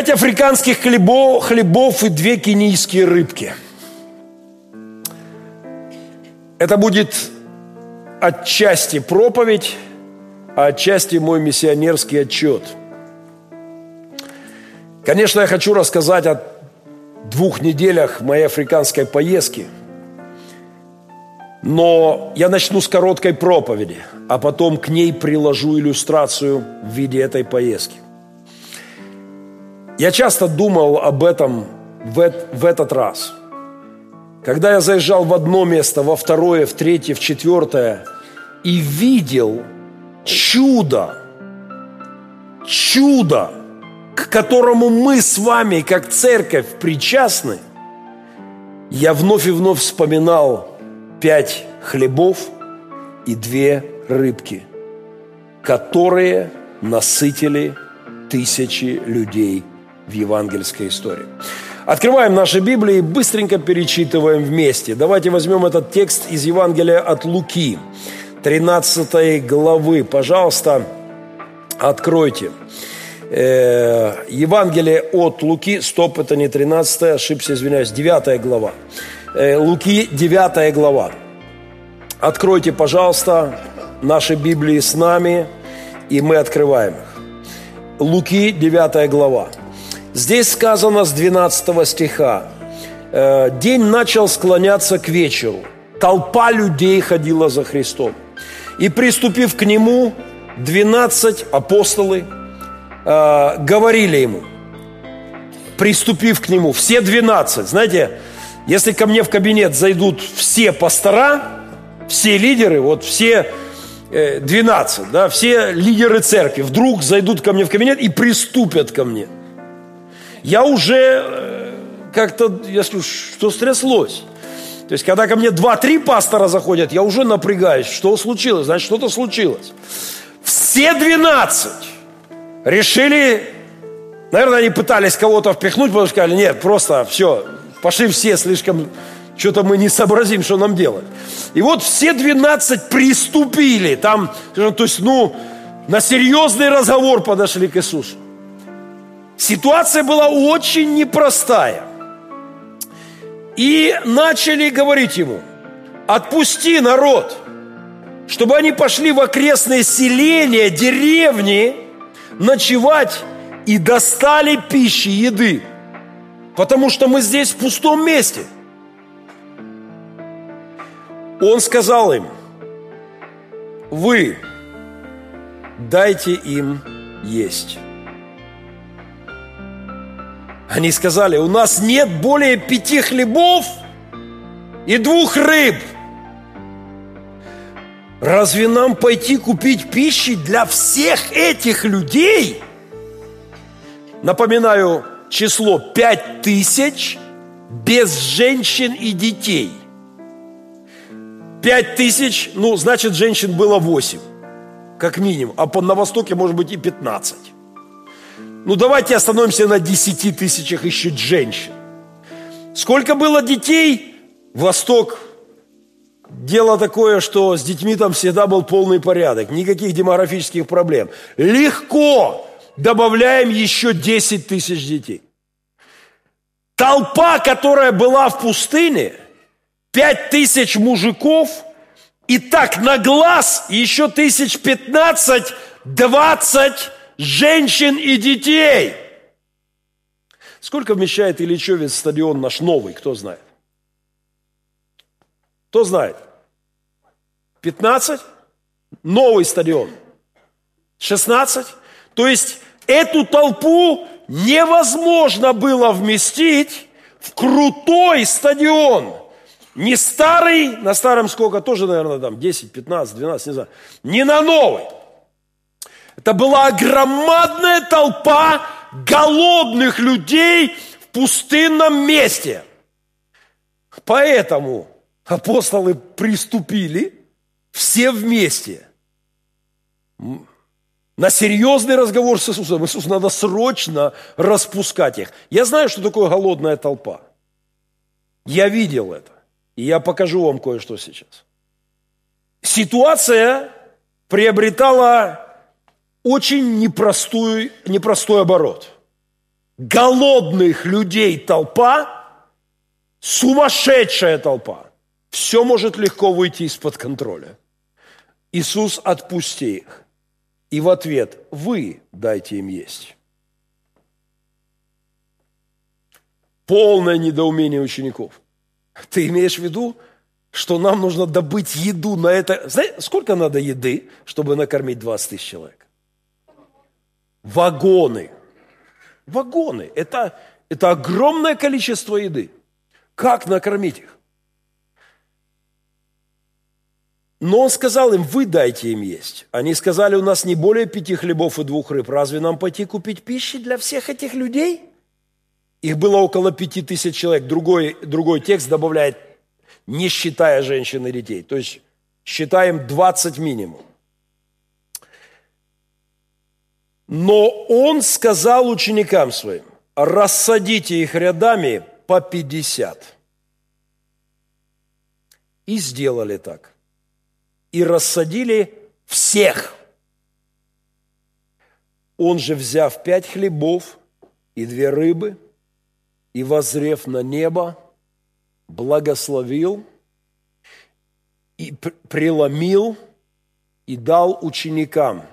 Пять африканских хлебов, хлебов и две кенийские рыбки. Это будет отчасти проповедь, а отчасти мой миссионерский отчет. Конечно, я хочу рассказать о двух неделях моей африканской поездки – но я начну с короткой проповеди, а потом к ней приложу иллюстрацию в виде этой поездки. Я часто думал об этом в, в этот раз. Когда я заезжал в одно место, во второе, в третье, в четвертое, и видел чудо, чудо, к которому мы с вами, как церковь, причастны, я вновь и вновь вспоминал пять хлебов и две рыбки, которые насытили тысячи людей в евангельской истории. Открываем наши Библии и быстренько перечитываем вместе. Давайте возьмем этот текст из Евангелия от Луки, 13 главы. Пожалуйста, откройте. Э, Евангелие от Луки, стоп, это не 13, ошибся, извиняюсь, 9 глава. Э, Луки, 9 глава. Откройте, пожалуйста, наши Библии с нами, и мы открываем их. Луки, 9 глава. Здесь сказано с 12 стиха. «Э, «День начал склоняться к вечеру. Толпа людей ходила за Христом. И, приступив к Нему, 12 апостолы э, говорили Ему, приступив к Нему, все 12, знаете, если ко мне в кабинет зайдут все пастора, все лидеры, вот все 12, э, да, все лидеры церкви вдруг зайдут ко мне в кабинет и приступят ко мне. Я уже э, как-то, скажу, что стряслось? То есть, когда ко мне 2-3 пастора заходят, я уже напрягаюсь. Что случилось? Значит, что-то случилось. Все 12 решили, наверное, они пытались кого-то впихнуть, потому что сказали, нет, просто все, Пошли все слишком, что-то мы не сообразим, что нам делать. И вот все 12 приступили. Там, то есть, ну, на серьезный разговор подошли к Иисусу. Ситуация была очень непростая. И начали говорить ему, отпусти народ, чтобы они пошли в окрестные селения, деревни, ночевать и достали пищи, еды. Потому что мы здесь в пустом месте. Он сказал им, вы дайте им есть. Они сказали, у нас нет более пяти хлебов и двух рыб. Разве нам пойти купить пищи для всех этих людей? Напоминаю, число пять тысяч без женщин и детей. Пять тысяч, ну, значит, женщин было восемь, как минимум. А на Востоке может быть и пятнадцать. Ну, давайте остановимся на десяти тысячах еще женщин. Сколько было детей? Восток Дело такое, что с детьми там всегда был полный порядок, никаких демографических проблем. Легко добавляем еще 10 тысяч детей. Толпа, которая была в пустыне, 5 тысяч мужиков, и так на глаз еще тысяч 15, 20 женщин и детей. Сколько вмещает Ильичевец стадион наш новый, кто знает? Кто знает? 15? Новый стадион. 16? То есть эту толпу невозможно было вместить в крутой стадион. Не старый, на старом сколько, тоже, наверное, там 10, 15, 12, не знаю. Не на новый. Это была громадная толпа голодных людей в пустынном месте. Поэтому апостолы приступили все вместе на серьезный разговор с Иисусом. Иисус надо срочно распускать их. Я знаю, что такое голодная толпа. Я видел это. И я покажу вам кое-что сейчас. Ситуация приобретала очень непростой, непростой оборот. голодных людей толпа, сумасшедшая толпа, все может легко выйти из-под контроля. Иисус, отпусти их. И в ответ, вы дайте им есть. Полное недоумение учеников. Ты имеешь в виду, что нам нужно добыть еду на это. Знаете, сколько надо еды, чтобы накормить 20 тысяч человек? Вагоны. Вагоны. Это, это огромное количество еды. Как накормить их? Но он сказал им, вы дайте им есть. Они сказали, у нас не более пяти хлебов и двух рыб. Разве нам пойти купить пищи для всех этих людей? Их было около пяти тысяч человек. Другой, другой текст добавляет, не считая женщин и детей. То есть считаем 20 минимум. Но он сказал ученикам своим, рассадите их рядами по 50. И сделали так. И рассадили всех. Он же, взяв пять хлебов и две рыбы – и, возрев на небо, благословил и преломил и дал ученикам,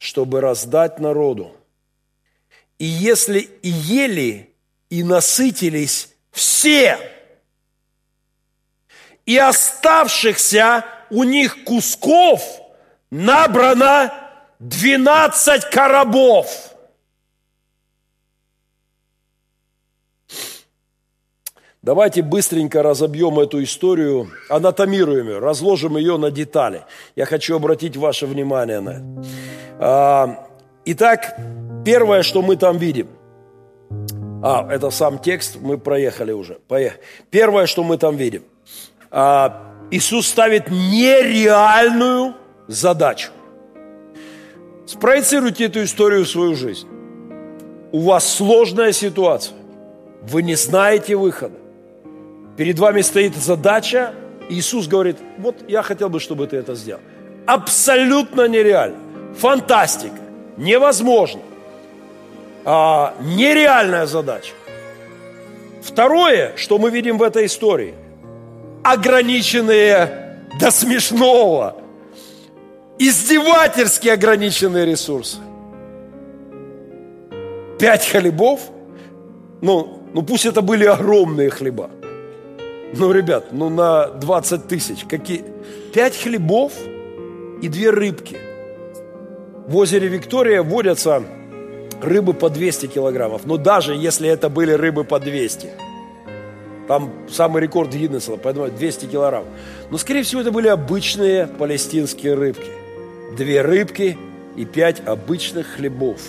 чтобы раздать народу. И если и ели, и насытились все, и оставшихся у них кусков набрано двенадцать коробов – Давайте быстренько разобьем эту историю, анатомируем ее, разложим ее на детали. Я хочу обратить ваше внимание на это. А, итак, первое, что мы там видим. А, это сам текст, мы проехали уже. Поехали. Первое, что мы там видим. А, Иисус ставит нереальную задачу. Спроецируйте эту историю в свою жизнь. У вас сложная ситуация. Вы не знаете выхода. Перед вами стоит задача. Иисус говорит, вот я хотел бы, чтобы ты это сделал. Абсолютно нереально. Фантастика. Невозможно. А, нереальная задача. Второе, что мы видим в этой истории. Ограниченные до смешного. Издевательски ограниченные ресурсы. Пять хлебов. Ну, ну пусть это были огромные хлеба. Ну, ребят, ну на 20 тысяч. Какие? Пять хлебов и две рыбки. В озере Виктория водятся рыбы по 200 килограммов. Но даже если это были рыбы по 200, там самый рекорд Гиннесса, поэтому 200 килограмм. Но, скорее всего, это были обычные палестинские рыбки. Две рыбки и пять обычных хлебов.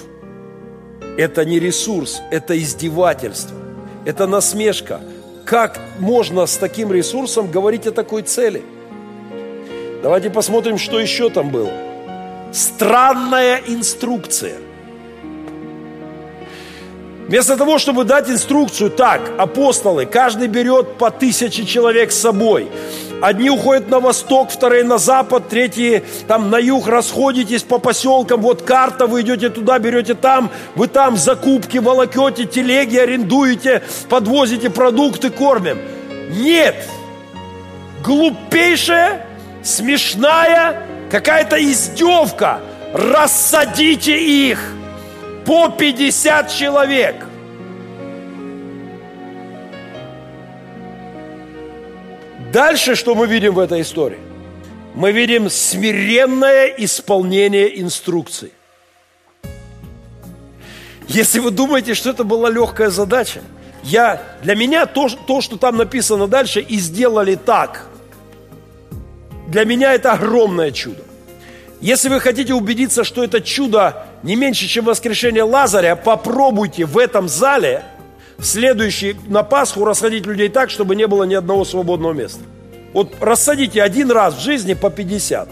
Это не ресурс, это издевательство, это насмешка – как можно с таким ресурсом говорить о такой цели? Давайте посмотрим, что еще там было. Странная инструкция. Вместо того, чтобы дать инструкцию, так, апостолы, каждый берет по тысяче человек с собой – Одни уходят на восток, вторые на запад, третьи там на юг, расходитесь по поселкам, вот карта, вы идете туда, берете там, вы там закупки волокете, телеги арендуете, подвозите продукты, кормим. Нет! Глупейшая, смешная, какая-то издевка. Рассадите их по 50 человек – Дальше что мы видим в этой истории? Мы видим смиренное исполнение инструкций. Если вы думаете, что это была легкая задача, я, для меня то, то, что там написано дальше, и сделали так. Для меня это огромное чудо. Если вы хотите убедиться, что это чудо не меньше, чем воскрешение Лазаря, попробуйте в этом зале – следующий на Пасху рассадить людей так, чтобы не было ни одного свободного места. Вот рассадите один раз в жизни по 50.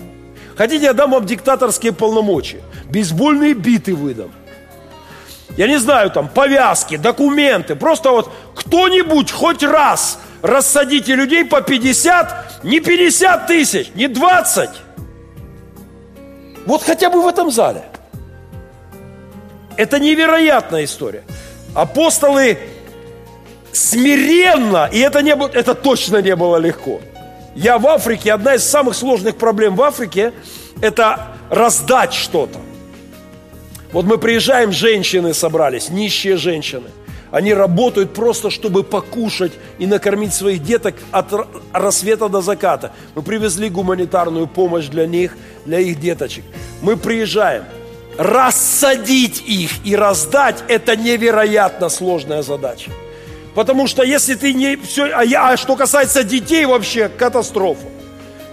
Хотите, я дам вам диктаторские полномочия. Бейсбольные биты выдам. Я не знаю, там, повязки, документы. Просто вот кто-нибудь хоть раз рассадите людей по 50, не 50 тысяч, не 20. Вот хотя бы в этом зале. Это невероятная история. Апостолы смиренно, и это, не было, это точно не было легко. Я в Африке, одна из самых сложных проблем в Африке – это раздать что-то. Вот мы приезжаем, женщины собрались, нищие женщины. Они работают просто, чтобы покушать и накормить своих деток от рассвета до заката. Мы привезли гуманитарную помощь для них, для их деточек. Мы приезжаем. Рассадить их и раздать – это невероятно сложная задача. Потому что если ты не все, а, я, а что касается детей вообще катастрофа.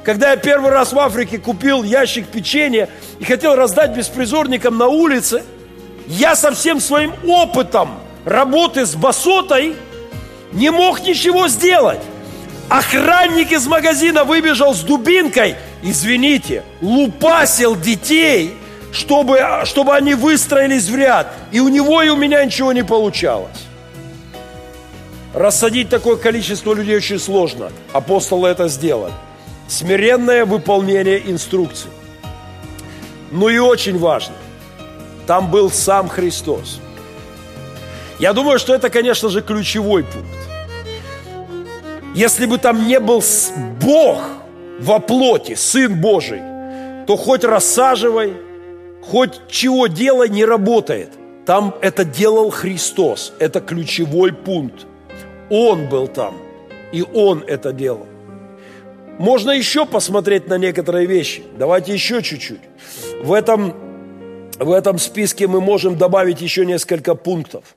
Когда я первый раз в Африке купил ящик печенья и хотел раздать беспризорникам на улице, я со всем своим опытом работы с басотой не мог ничего сделать. Охранник из магазина выбежал с дубинкой, извините, лупасил детей, чтобы, чтобы они выстроились в ряд. И у него и у меня ничего не получалось. Рассадить такое количество людей очень сложно. Апостолы это сделали. Смиренное выполнение инструкций. Ну и очень важно, там был сам Христос. Я думаю, что это, конечно же, ключевой пункт. Если бы там не был Бог во плоти, Сын Божий, то хоть рассаживай, хоть чего делай, не работает. Там это делал Христос. Это ключевой пункт. Он был там, и Он это делал. Можно еще посмотреть на некоторые вещи. Давайте еще чуть-чуть. В этом, в этом списке мы можем добавить еще несколько пунктов.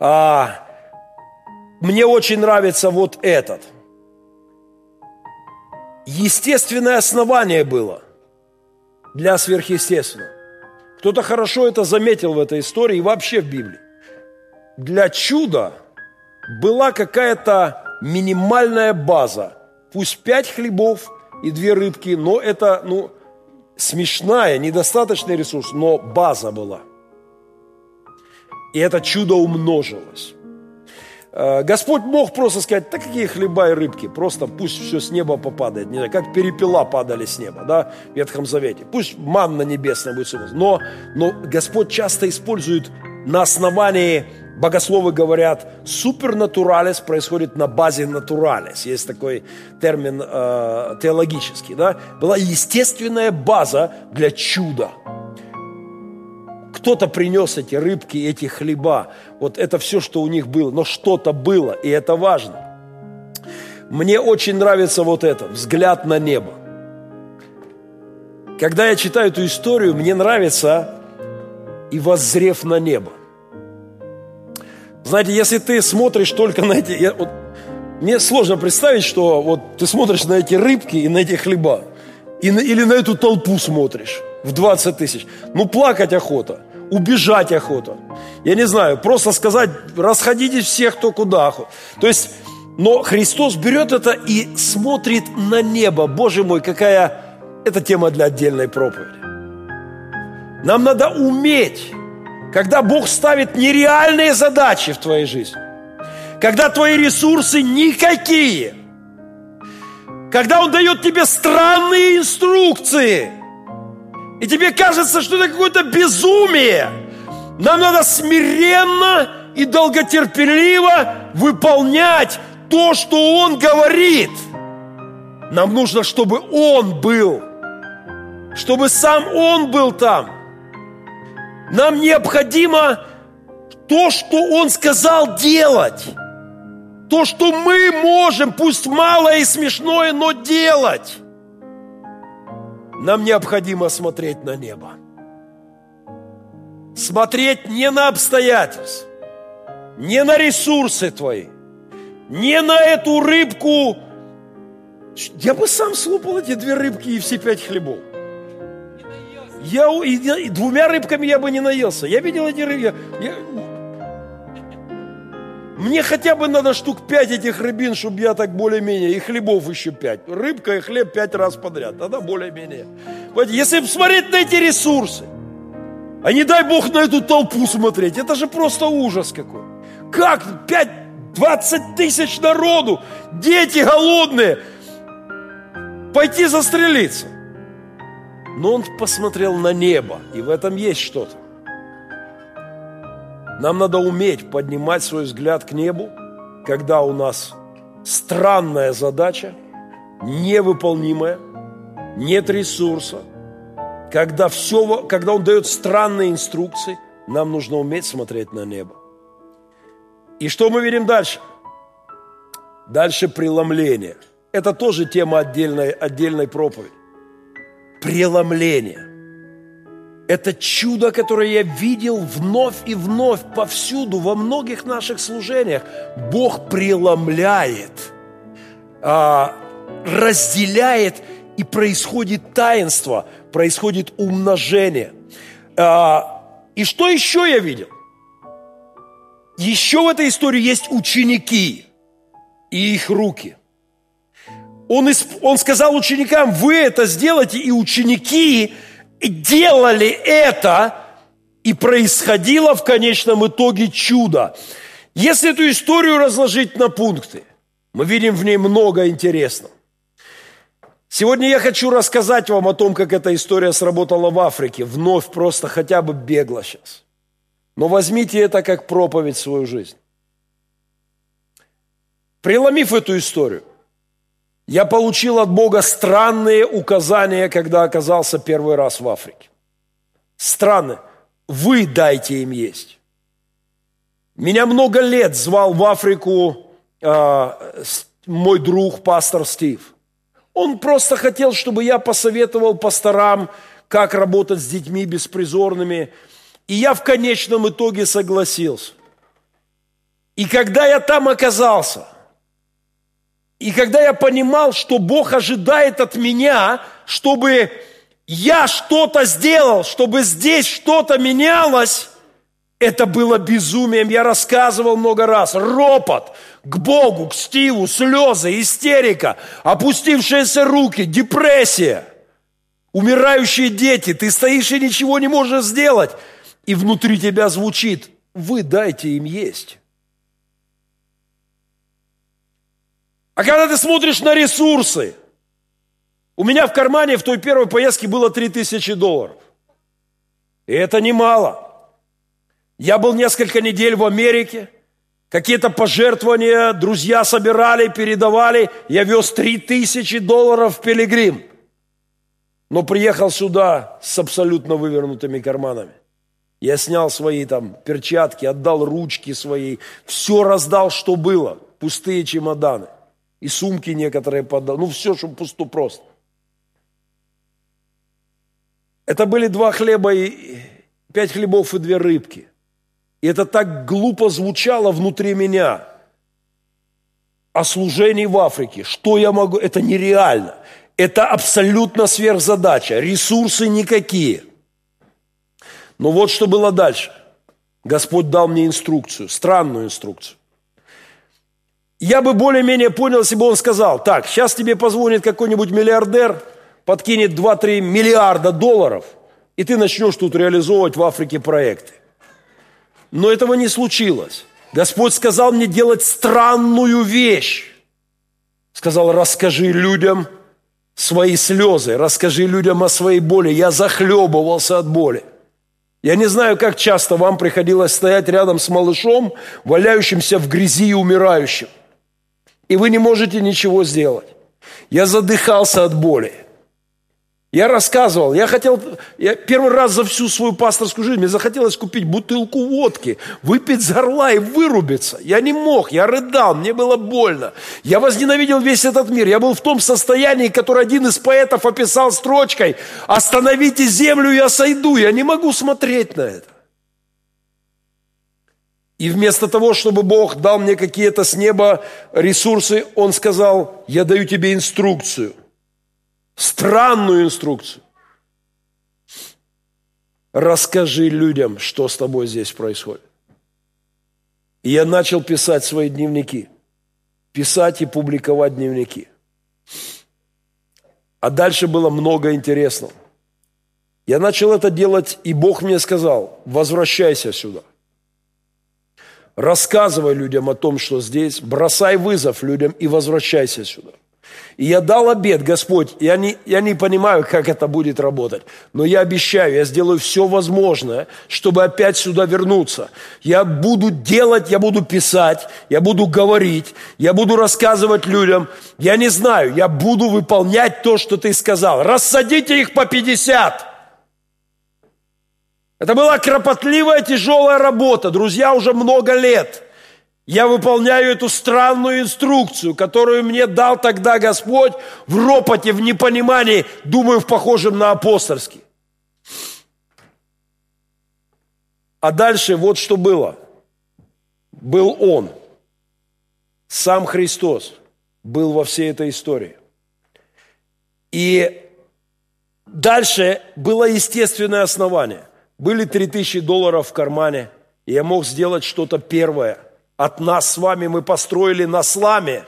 А, мне очень нравится вот этот. Естественное основание было для сверхъестественного. Кто-то хорошо это заметил в этой истории и вообще в Библии. Для чуда была какая-то минимальная база – Пусть пять хлебов и две рыбки, но это, ну, смешная, недостаточный ресурс, но база была. И это чудо умножилось. Э, Господь мог просто сказать, да какие хлеба и рыбки, просто пусть все с неба попадает, не знаю, как перепела падали с неба, да, в Ветхом Завете. Пусть манна небесная будет, но, но Господь часто использует на основании Богословы говорят, супернатуралис происходит на базе натуралис. Есть такой термин э, теологический. Да? Была естественная база для чуда. Кто-то принес эти рыбки, эти хлеба. Вот это все, что у них было. Но что-то было, и это важно. Мне очень нравится вот это, взгляд на небо. Когда я читаю эту историю, мне нравится и воззрев на небо. Знаете, если ты смотришь только на эти... Я, вот, мне сложно представить, что вот ты смотришь на эти рыбки и на эти хлеба. И на, или на эту толпу смотришь в 20 тысяч. Ну, плакать охота, убежать охота. Я не знаю, просто сказать, расходитесь всех кто куда. То есть, но Христос берет это и смотрит на небо. Боже мой, какая... Это тема для отдельной проповеди. Нам надо уметь когда Бог ставит нереальные задачи в твоей жизни, когда твои ресурсы никакие, когда Он дает тебе странные инструкции, и тебе кажется, что это какое-то безумие, нам надо смиренно и долготерпеливо выполнять то, что Он говорит. Нам нужно, чтобы Он был, чтобы сам Он был там. Нам необходимо то, что Он сказал делать. То, что мы можем, пусть малое и смешное, но делать. Нам необходимо смотреть на небо. Смотреть не на обстоятельства, не на ресурсы твои, не на эту рыбку. Я бы сам слопал эти две рыбки и все пять хлебов. Я, и, и двумя рыбками я бы не наелся. Я видел эти рыбки. Я, мне хотя бы надо штук пять этих рыбин, чтобы я так более-менее, и хлебов еще пять. Рыбка и хлеб пять раз подряд, тогда более-менее. Если смотреть на эти ресурсы, а не дай Бог на эту толпу смотреть, это же просто ужас какой. Как пять, двадцать тысяч народу, дети голодные, пойти застрелиться. Но он посмотрел на небо, и в этом есть что-то. Нам надо уметь поднимать свой взгляд к небу, когда у нас странная задача, невыполнимая, нет ресурса, когда, все, когда Он дает странные инструкции, нам нужно уметь смотреть на небо. И что мы видим дальше? Дальше преломление. Это тоже тема отдельной, отдельной проповеди. Преломление. Это чудо, которое я видел вновь и вновь повсюду, во многих наших служениях. Бог преломляет, а, разделяет, и происходит таинство, происходит умножение. А, и что еще я видел? Еще в этой истории есть ученики и их руки. Он, он сказал ученикам, вы это сделайте, и ученики делали это, и происходило в конечном итоге чудо. Если эту историю разложить на пункты, мы видим в ней много интересного. Сегодня я хочу рассказать вам о том, как эта история сработала в Африке. Вновь просто хотя бы бегло сейчас. Но возьмите это как проповедь в свою жизнь. Преломив эту историю, я получил от Бога странные указания, когда оказался первый раз в Африке. Странно. Вы дайте им есть. Меня много лет звал в Африку э, мой друг, пастор Стив. Он просто хотел, чтобы я посоветовал пасторам, как работать с детьми беспризорными. И я в конечном итоге согласился. И когда я там оказался – и когда я понимал, что Бог ожидает от меня, чтобы я что-то сделал, чтобы здесь что-то менялось, это было безумием. Я рассказывал много раз. Ропот к Богу, к Стиву, слезы, истерика, опустившиеся руки, депрессия, умирающие дети. Ты стоишь и ничего не можешь сделать. И внутри тебя звучит, вы дайте им есть. А когда ты смотришь на ресурсы, у меня в кармане в той первой поездке было 3000 долларов. И это немало. Я был несколько недель в Америке, какие-то пожертвования друзья собирали, передавали. Я вез 3000 долларов в Пилигрим. Но приехал сюда с абсолютно вывернутыми карманами. Я снял свои там перчатки, отдал ручки свои, все раздал, что было, пустые чемоданы. И сумки некоторые подал. Ну, все, чтобы пусто просто. Это были два хлеба и пять хлебов и две рыбки. И это так глупо звучало внутри меня. О служении в Африке. Что я могу? Это нереально. Это абсолютно сверхзадача. Ресурсы никакие. Но вот что было дальше. Господь дал мне инструкцию, странную инструкцию. Я бы более-менее понял, если бы он сказал, так, сейчас тебе позвонит какой-нибудь миллиардер, подкинет 2-3 миллиарда долларов, и ты начнешь тут реализовывать в Африке проекты. Но этого не случилось. Господь сказал мне делать странную вещь. Сказал, расскажи людям свои слезы, расскажи людям о своей боли. Я захлебывался от боли. Я не знаю, как часто вам приходилось стоять рядом с малышом, валяющимся в грязи и умирающим и вы не можете ничего сделать. Я задыхался от боли. Я рассказывал, я хотел, я первый раз за всю свою пасторскую жизнь, мне захотелось купить бутылку водки, выпить за орла и вырубиться. Я не мог, я рыдал, мне было больно. Я возненавидел весь этот мир. Я был в том состоянии, которое один из поэтов описал строчкой «Остановите землю, я сойду». Я не могу смотреть на это. И вместо того, чтобы Бог дал мне какие-то с неба ресурсы, Он сказал, я даю тебе инструкцию, странную инструкцию. Расскажи людям, что с тобой здесь происходит. И я начал писать свои дневники. Писать и публиковать дневники. А дальше было много интересного. Я начал это делать, и Бог мне сказал, возвращайся сюда – Рассказывай людям о том, что здесь, бросай вызов людям и возвращайся сюда. И я дал обед, Господь, я не, я не понимаю, как это будет работать, но я обещаю, я сделаю все возможное, чтобы опять сюда вернуться. Я буду делать, я буду писать, я буду говорить, я буду рассказывать людям. Я не знаю, я буду выполнять то, что ты сказал. Рассадите их по 50. Это была кропотливая, тяжелая работа, друзья, уже много лет – я выполняю эту странную инструкцию, которую мне дал тогда Господь в ропоте, в непонимании, думаю, в похожем на апостольский. А дальше вот что было. Был Он, сам Христос, был во всей этой истории. И дальше было естественное основание. Были 3000 долларов в кармане, и я мог сделать что-то первое – от нас с вами мы построили на сламе,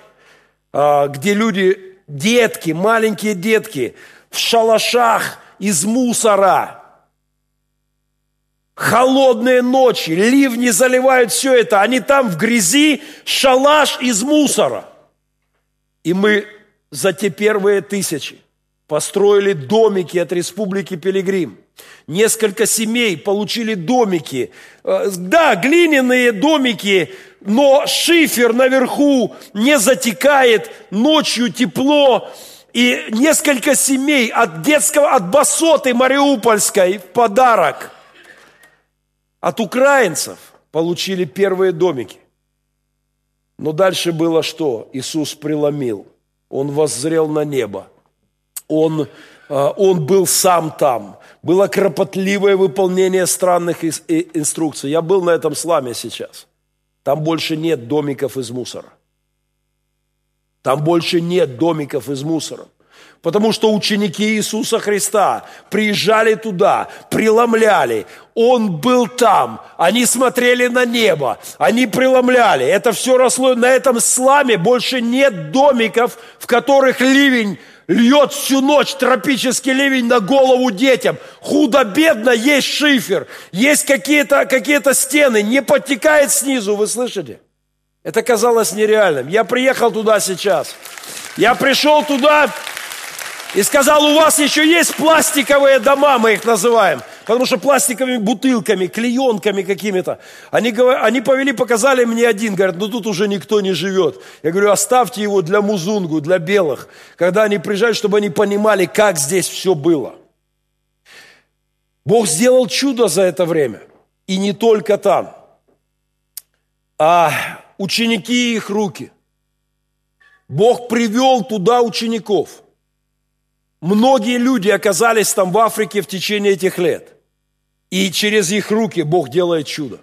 а, где люди, детки, маленькие детки, в шалашах из мусора. Холодные ночи, ливни заливают все это. Они там в грязи, шалаш из мусора. И мы за те первые тысячи построили домики от Республики Пилигрим – Несколько семей получили домики. Э, да, глиняные домики, но шифер наверху не затекает, ночью тепло. И несколько семей от детского, от басоты мариупольской в подарок. От украинцев получили первые домики. Но дальше было что? Иисус преломил. Он воззрел на небо. Он, э, он был сам там было кропотливое выполнение странных инструкций. Я был на этом сламе сейчас. Там больше нет домиков из мусора. Там больше нет домиков из мусора. Потому что ученики Иисуса Христа приезжали туда, преломляли. Он был там. Они смотрели на небо. Они преломляли. Это все росло. На этом сламе больше нет домиков, в которых ливень льет всю ночь тропический ливень на голову детям. Худо-бедно есть шифер, есть какие-то какие стены, не подтекает снизу, вы слышите? Это казалось нереальным. Я приехал туда сейчас. Я пришел туда и сказал, у вас еще есть пластиковые дома, мы их называем. Потому что пластиковыми бутылками, клеенками какими-то. Они, они повели, показали мне один, говорят, ну тут уже никто не живет. Я говорю, оставьте его для музунгу, для белых. Когда они приезжают, чтобы они понимали, как здесь все было. Бог сделал чудо за это время. И не только там. А ученики и их руки. Бог привел туда учеников. Многие люди оказались там в Африке в течение этих лет. И через их руки Бог делает чудо.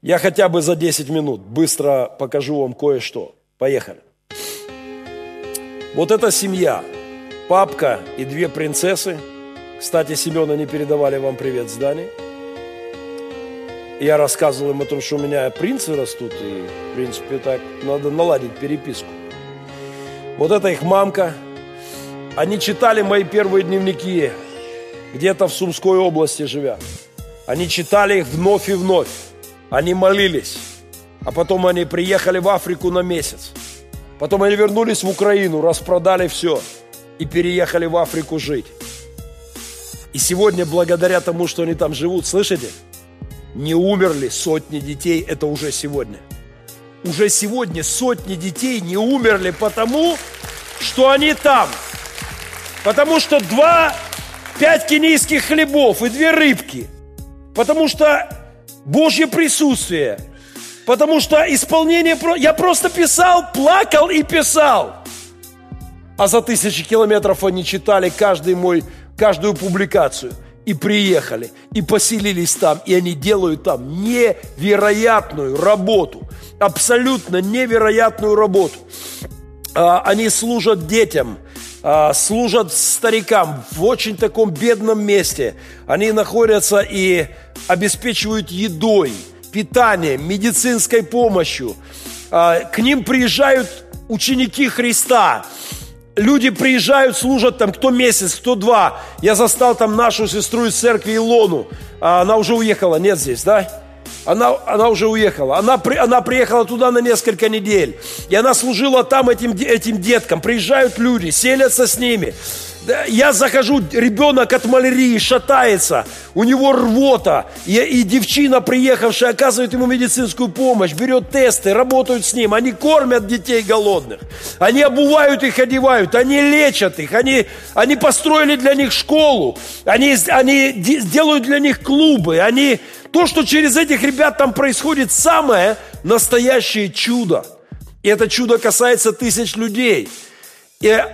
Я хотя бы за 10 минут быстро покажу вам кое-что. Поехали. Вот эта семья, папка и две принцессы. Кстати, Семена не передавали вам привет с Дани. Я рассказывал им о том, что у меня принцы растут, и, в принципе, так надо наладить переписку. Вот это их мамка – они читали мои первые дневники, где-то в Сумской области живя. Они читали их вновь и вновь. Они молились. А потом они приехали в Африку на месяц. Потом они вернулись в Украину, распродали все и переехали в Африку жить. И сегодня, благодаря тому, что они там живут, слышите, не умерли сотни детей, это уже сегодня. Уже сегодня сотни детей не умерли потому, что они там – Потому что два, пять кенийских хлебов и две рыбки. Потому что Божье присутствие. Потому что исполнение... Я просто писал, плакал и писал. А за тысячи километров они читали каждый мой, каждую публикацию. И приехали, и поселились там. И они делают там невероятную работу. Абсолютно невероятную работу. А, они служат детям – служат старикам в очень таком бедном месте. Они находятся и обеспечивают едой, питанием, медицинской помощью. А, к ним приезжают ученики Христа. Люди приезжают, служат там кто месяц, кто два. Я застал там нашу сестру из церкви Илону. А, она уже уехала, нет здесь, да? Она, она уже уехала. Она, при, она приехала туда на несколько недель. И она служила там этим, этим деткам. Приезжают люди, селятся с ними. Я захожу, ребенок от малярии шатается, у него рвота, и, и девчина, приехавшая, оказывает ему медицинскую помощь, берет тесты, работают с ним, они кормят детей голодных, они обувают их, одевают, они лечат их, они, они построили для них школу, они, они делают для них клубы, они, то, что через этих ребят там происходит, самое настоящее чудо. И это чудо касается тысяч людей. И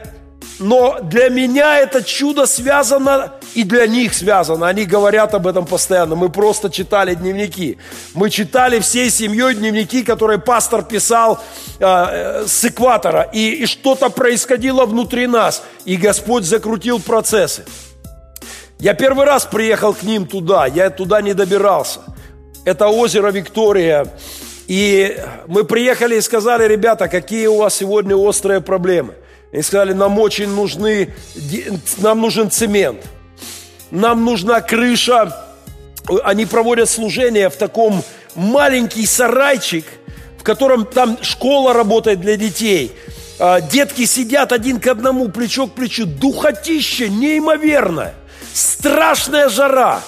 но для меня это чудо связано и для них связано. Они говорят об этом постоянно. Мы просто читали дневники. Мы читали всей семьей дневники, которые пастор писал э, э, с экватора. И, и что-то происходило внутри нас. И Господь закрутил процессы. Я первый раз приехал к ним туда. Я туда не добирался. Это озеро Виктория. И мы приехали и сказали, ребята, какие у вас сегодня острые проблемы. И сказали, нам очень нужны, нам нужен цемент, нам нужна крыша. Они проводят служение в таком маленький сарайчик, в котором там школа работает для детей. А, детки сидят один к одному, плечо к плечу. Духотище неимоверное. Страшная жара.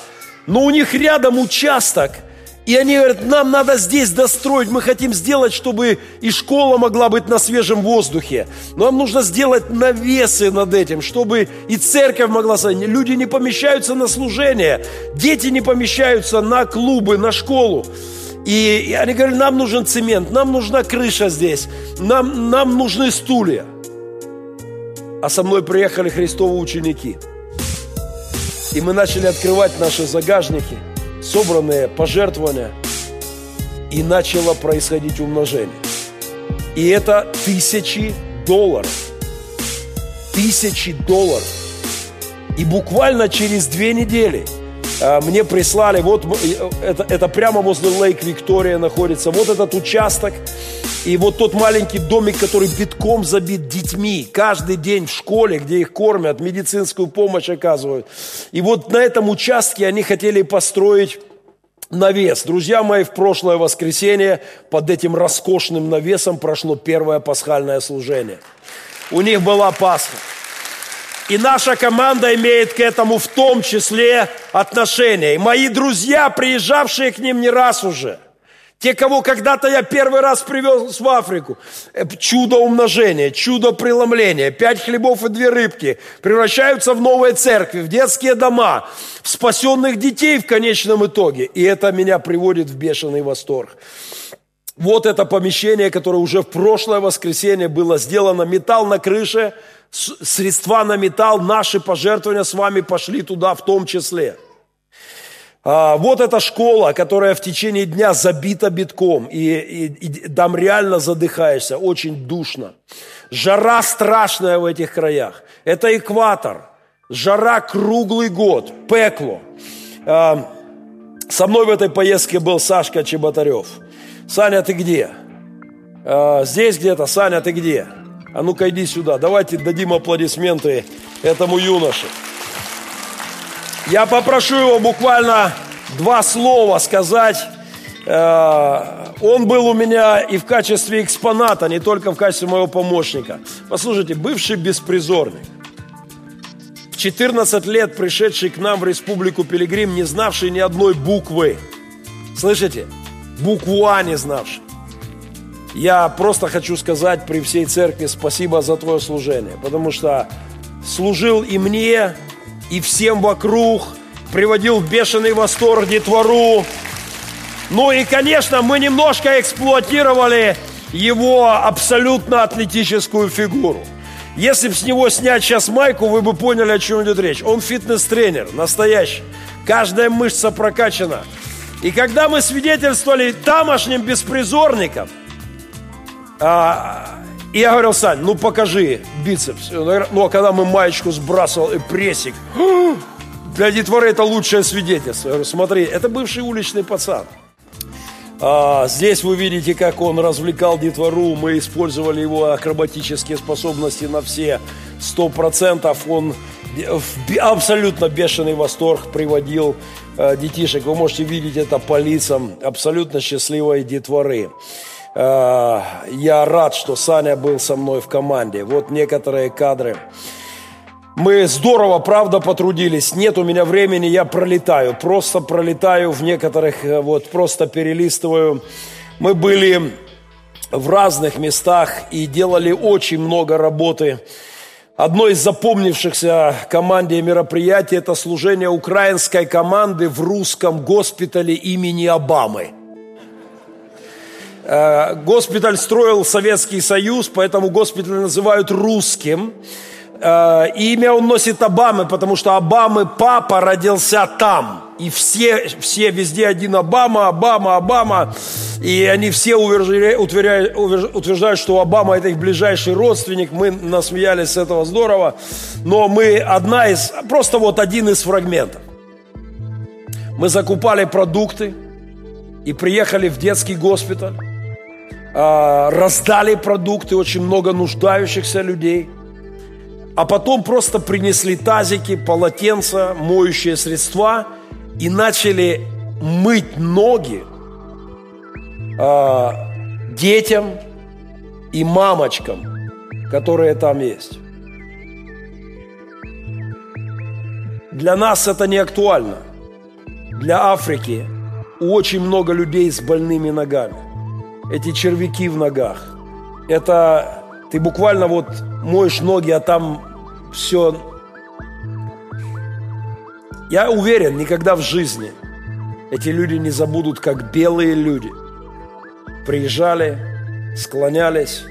Но у них рядом участок – и они говорят, нам надо здесь достроить, мы хотим сделать, чтобы и школа могла быть на свежем воздухе. Но нам нужно сделать навесы над этим, чтобы и церковь могла... Люди не помещаются на служение, дети не помещаются на клубы, на школу. И, они говорят, нам нужен цемент, нам нужна крыша здесь, нам, нам нужны стулья. А со мной приехали Христовы ученики. И мы начали открывать наши загажники – собранные пожертвования, и начало происходить умножение. И это тысячи долларов. Тысячи долларов. И буквально через две недели а, мне прислали, вот э, это, это прямо возле Лейк Виктория находится, вот этот участок, и вот тот маленький домик, который битком забит детьми, каждый день в школе, где их кормят, медицинскую помощь оказывают. И вот на этом участке они хотели построить навес. Друзья мои, в прошлое воскресенье под этим роскошным навесом прошло первое пасхальное служение. У них была Пасха. И наша команда имеет к этому в том числе отношение. И мои друзья, приезжавшие к ним не раз уже – те, кого когда-то я первый раз привез в Африку. Э, чудо умножения, чудо преломления. Пять хлебов и две рыбки превращаются в новые церкви, в детские дома, в спасенных детей в конечном итоге. И это меня приводит в бешеный восторг. Вот это помещение, которое уже в прошлое воскресенье было сделано. Металл на крыше, средства на металл, наши пожертвования с вами пошли туда в том числе. А, вот эта школа, которая в течение дня забита битком, и, и, и там реально задыхаешься, очень душно. Жара страшная в этих краях. Это экватор. Жара круглый год, пекло. А, со мной в этой поездке был Сашка Чеботарев. Саня, ты где? А, здесь где-то. Саня, ты где? А ну-ка иди сюда. Давайте дадим аплодисменты этому юноше. Я попрошу его буквально два слова сказать. Э, он был у меня и в качестве экспоната, не только в качестве моего помощника. Послушайте, бывший беспризорный. В 14 лет пришедший к нам в Республику Пилигрим, не знавший ни одной буквы. Слышите? Букву А не знавший. Я просто хочу сказать при всей церкви спасибо за твое служение, потому что служил и мне, и всем вокруг, приводил в бешеный восторг детвору. Ну и, конечно, мы немножко эксплуатировали его абсолютно атлетическую фигуру. Если бы с него снять сейчас майку, вы бы поняли, о чем идет речь. Он фитнес-тренер, настоящий. Каждая мышца прокачана. И когда мы свидетельствовали тамошним беспризорникам, а, и я говорил, Сань, ну покажи бицепс. Ну, а когда мы маечку сбрасывал и прессик, для детворы это лучшее свидетельство. Я говорю, смотри, это бывший уличный пацан. А, здесь вы видите, как он развлекал детвору. Мы использовали его акробатические способности на все сто процентов. Он в абсолютно бешеный восторг приводил э, детишек. Вы можете видеть это по лицам абсолютно счастливой детворы. Э, я рад, что Саня был со мной в команде. Вот некоторые кадры. Мы здорово, правда, потрудились. Нет у меня времени, я пролетаю. Просто пролетаю в некоторых, э, вот просто перелистываю. Мы были в разных местах и делали очень много работы. Одно из запомнившихся команде мероприятий – это служение украинской команды в русском госпитале имени Обамы. Э, госпиталь строил Советский Союз, поэтому госпиталь называют русским. Э, имя он носит Обамы, потому что Обамы папа родился там. И все, все везде один Обама, Обама, Обама. И они все утверждают, что Обама это их ближайший родственник. Мы насмеялись с этого здорово. Но мы одна из, просто вот один из фрагментов. Мы закупали продукты и приехали в детский госпиталь. А, раздали продукты, очень много нуждающихся людей. А потом просто принесли тазики, полотенца, моющие средства и начали мыть ноги э, детям и мамочкам, которые там есть. Для нас это не актуально. Для Африки очень много людей с больными ногами. Эти червяки в ногах. Это ты буквально вот моешь ноги, а там все... Я уверен, никогда в жизни эти люди не забудут, как белые люди – приезжали, склонялись,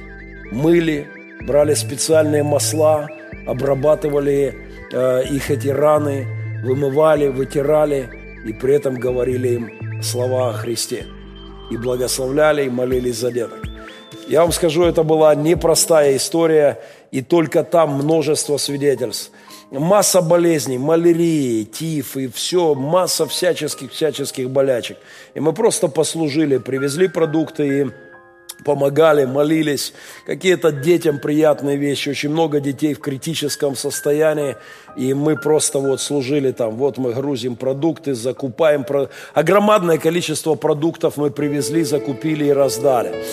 мыли, брали специальные масла, обрабатывали э, их эти раны, вымывали, вытирали и при этом говорили им слова о Христе. И благословляли, и молились за деток. Я вам скажу, это была непростая история, и только там множество свидетельств – масса болезней, малярии, тиф и все, масса всяческих, всяческих болячек. И мы просто послужили, привезли продукты и помогали, молились, какие-то детям приятные вещи, очень много детей в критическом состоянии, и мы просто вот служили там, вот мы грузим продукты, закупаем, огромное количество продуктов мы привезли, закупили и раздали.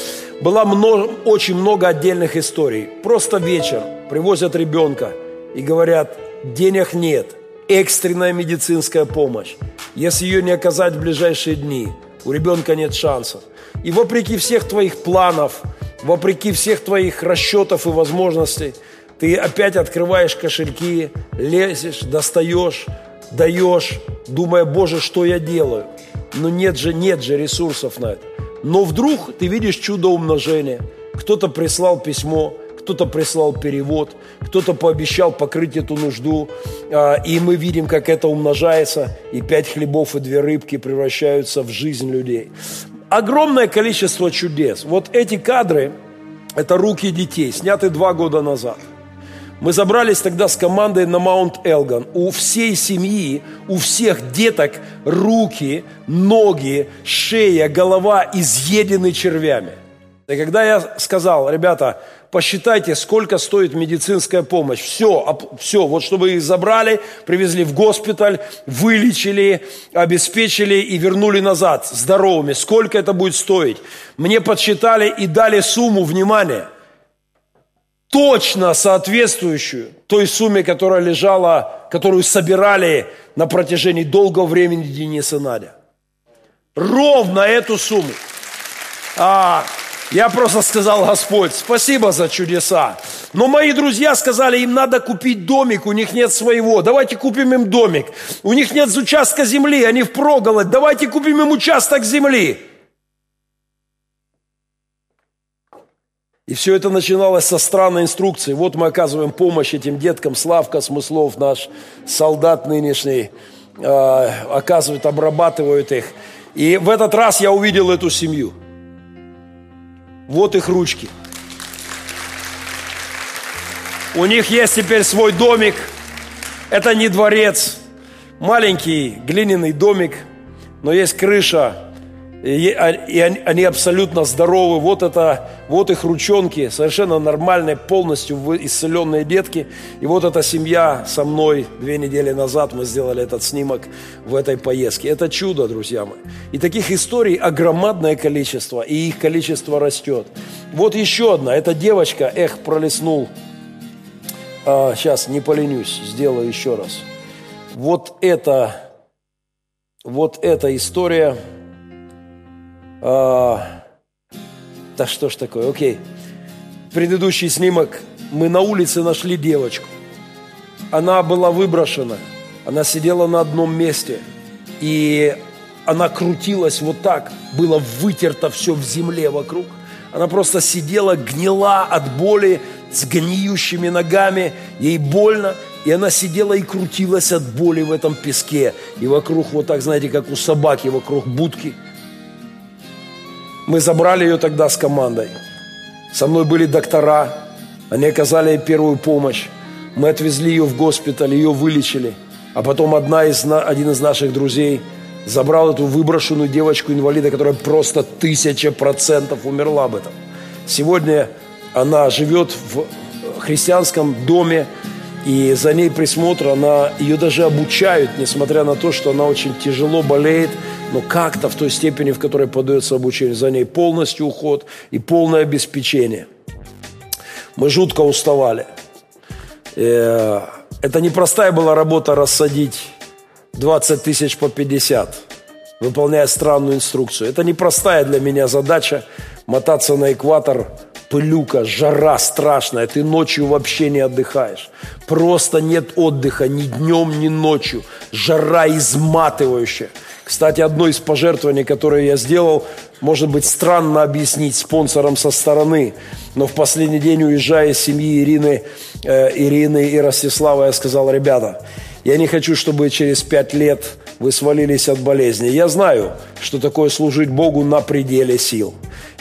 Было много, очень много отдельных историй. Просто вечер, привозят ребенка и говорят, денег нет, экстренная медицинская помощь. Если ее не оказать в ближайшие дни, у ребенка нет шансов. И вопреки всех твоих планов, вопреки всех твоих расчетов и возможностей, ты опять открываешь кошельки, лезешь, достаешь, даешь, думая, Боже, что я делаю? Но нет же, нет же ресурсов на это. Но вдруг ты видишь чудо умножения. Кто-то прислал письмо, кто-то прислал перевод, кто-то пообещал покрыть эту нужду, а, и мы видим, как это умножается, и пять хлебов и две рыбки превращаются в жизнь людей. Огромное количество чудес. Вот эти кадры, это руки детей, сняты два года назад. Мы забрались тогда с командой на Маунт Элган. У всей семьи, у всех деток руки, ноги, шея, голова изъедены червями. И когда я сказал, ребята, посчитайте, сколько стоит медицинская помощь. Все, все, вот чтобы их забрали, привезли в госпиталь, вылечили, обеспечили и вернули назад здоровыми. Сколько это будет стоить? Мне подсчитали и дали сумму, внимание, точно соответствующую той сумме, которая лежала, которую собирали на протяжении долгого времени Денис и Надя. Ровно эту сумму. А, я просто сказал, Господь, спасибо за чудеса. Но мои друзья сказали, им надо купить домик, у них нет своего. Давайте купим им домик. У них нет участка земли, они впроголодь. Давайте купим им участок земли. И все это начиналось со странной инструкции. Вот мы оказываем помощь этим деткам. Славка Смыслов, наш солдат нынешний, э, оказывает, обрабатывают их. И в этот раз я увидел эту семью – вот их ручки. У них есть теперь свой домик. Это не дворец. Маленький глиняный домик, но есть крыша, И, и они абсолютно здоровы. Вот это, вот их ручонки, совершенно нормальные, полностью исцеленные детки. И вот эта семья со мной две недели назад мы сделали этот снимок в этой поездке. Это чудо, друзья мои. И таких историй огромное количество, и их количество растет. Вот еще одна. Эта девочка, эх, пролеснул. А, сейчас, не поленюсь, сделаю еще раз. Вот это, вот эта история – а, да что ж такое, окей. Предыдущий снимок. Мы на улице нашли девочку. Она была выброшена. Она сидела на одном месте. И она крутилась вот так. Было вытерто все в земле вокруг. Она просто сидела, гнила от боли, с гниющими ногами. Ей больно. И она сидела и крутилась от боли в этом песке. И вокруг вот так, знаете, как у собаки, вокруг будки – мы забрали ее тогда с командой. Со мной были доктора, они оказали ей первую помощь. Мы отвезли ее в госпиталь, ее вылечили. А потом одна из, один из наших друзей забрал эту выброшенную девочку-инвалида, которая просто тысяча процентов умерла об этом. Сегодня она живет в христианском доме, и за ней присмотр, она, ее даже обучают, несмотря на то, что она очень тяжело болеет, но как-то в той степени, в которой подается обучение, за ней полностью уход и полное обеспечение. Мы жутко уставали. Э, это непростая была работа рассадить 20 тысяч по 50, выполняя странную инструкцию. Это непростая для меня задача мотаться на экватор пылюка, жара страшная, ты ночью вообще не отдыхаешь. Просто нет отдыха ни днем, ни ночью. Жара изматывающая. Кстати, одно из пожертвований, которое я сделал, может быть странно объяснить спонсорам со стороны, но в последний день, уезжая из семьи Ирины, э, Ирины и Ростислава, я сказал, ребята, я не хочу, чтобы через пять лет вы свалились от болезни. Я знаю, что такое служить Богу на пределе сил.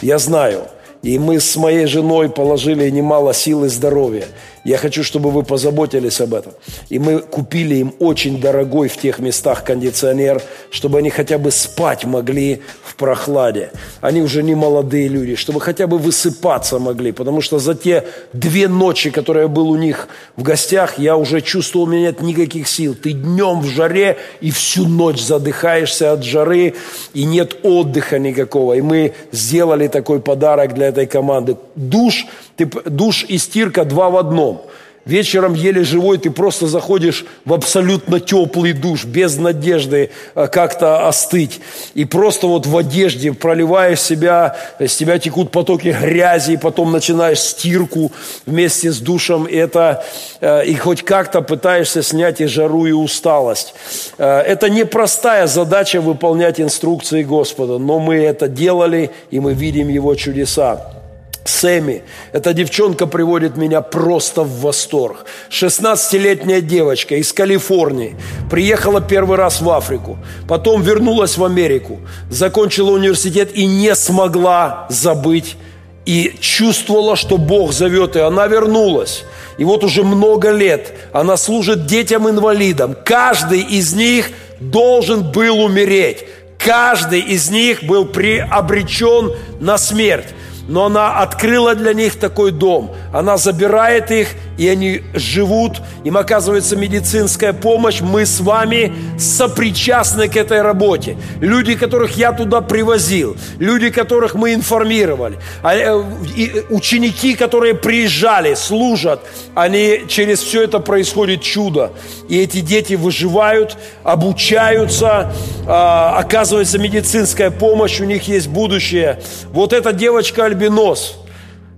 Я знаю – и мы с моей женой положили немало сил и здоровья. Я хочу, чтобы вы позаботились об этом. И мы купили им очень дорогой в тех местах кондиционер, чтобы они хотя бы спать могли в прохладе. Они уже не молодые люди, чтобы хотя бы высыпаться могли. Потому что за те две ночи, которые я был у них в гостях, я уже чувствовал, у меня нет никаких сил. Ты днем в жаре и всю ночь задыхаешься от жары, и нет отдыха никакого. И мы сделали такой подарок для этой команды. Душ ты, душ и стирка два в одном. Вечером еле живой ты просто заходишь в абсолютно теплый душ, без надежды э, как-то остыть. И просто вот в одежде проливаешь себя, с тебя текут потоки грязи, и потом начинаешь стирку вместе с душем. И, это, э, и хоть как-то пытаешься снять и жару, и усталость. Э, это непростая задача выполнять инструкции Господа, но мы это делали, и мы видим Его чудеса. Сэмми. Эта девчонка приводит меня просто в восторг. 16-летняя девочка из Калифорнии. Приехала первый раз в Африку. Потом вернулась в Америку. Закончила университет и не смогла забыть. И чувствовала, что Бог зовет, и она вернулась. И вот уже много лет она служит детям-инвалидам. Каждый из них должен был умереть. Каждый из них был приобречен на смерть но она открыла для них такой дом. Она забирает их, и они живут, им оказывается медицинская помощь. Мы с вами сопричастны к этой работе. Люди, которых я туда привозил, люди, которых мы информировали, а, э, ученики, которые приезжали, служат, они через все это происходит чудо. И эти дети выживают, обучаются, а, оказывается медицинская помощь, у них есть будущее. Вот эта девочка альбинос,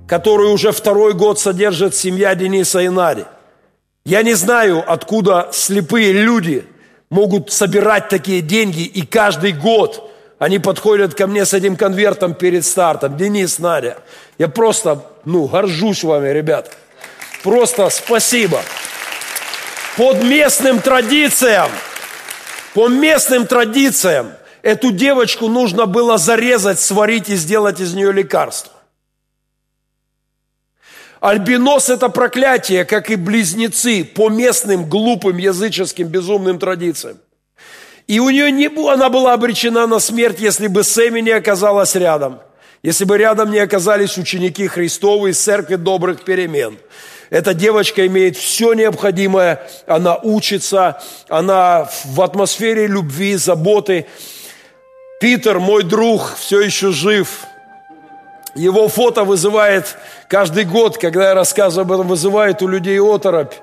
который уже второй год содержит семья Дениса и Нади. Я не знаю, откуда слепые люди могут собирать такие деньги, и каждый год они подходят ко мне с этим конвертом перед стартом. Денис, Надя, я просто, ну, горжусь вами, ребят. Просто спасибо. Под местным традициям, по местным традициям эту девочку нужно было зарезать, сварить и сделать из нее лекарство. Альбинос – это проклятие, как и близнецы, по местным глупым языческим безумным традициям. И у нее не было, она была обречена на смерть, если бы Сэмми не оказалась рядом. Если бы рядом не оказались ученики Христовы из церкви добрых перемен. Эта девочка имеет все необходимое, она учится, она в атмосфере любви, заботы. Питер, мой друг, все еще жив. Его фото вызывает каждый год, когда я рассказываю об этом, вызывает у людей оторопь.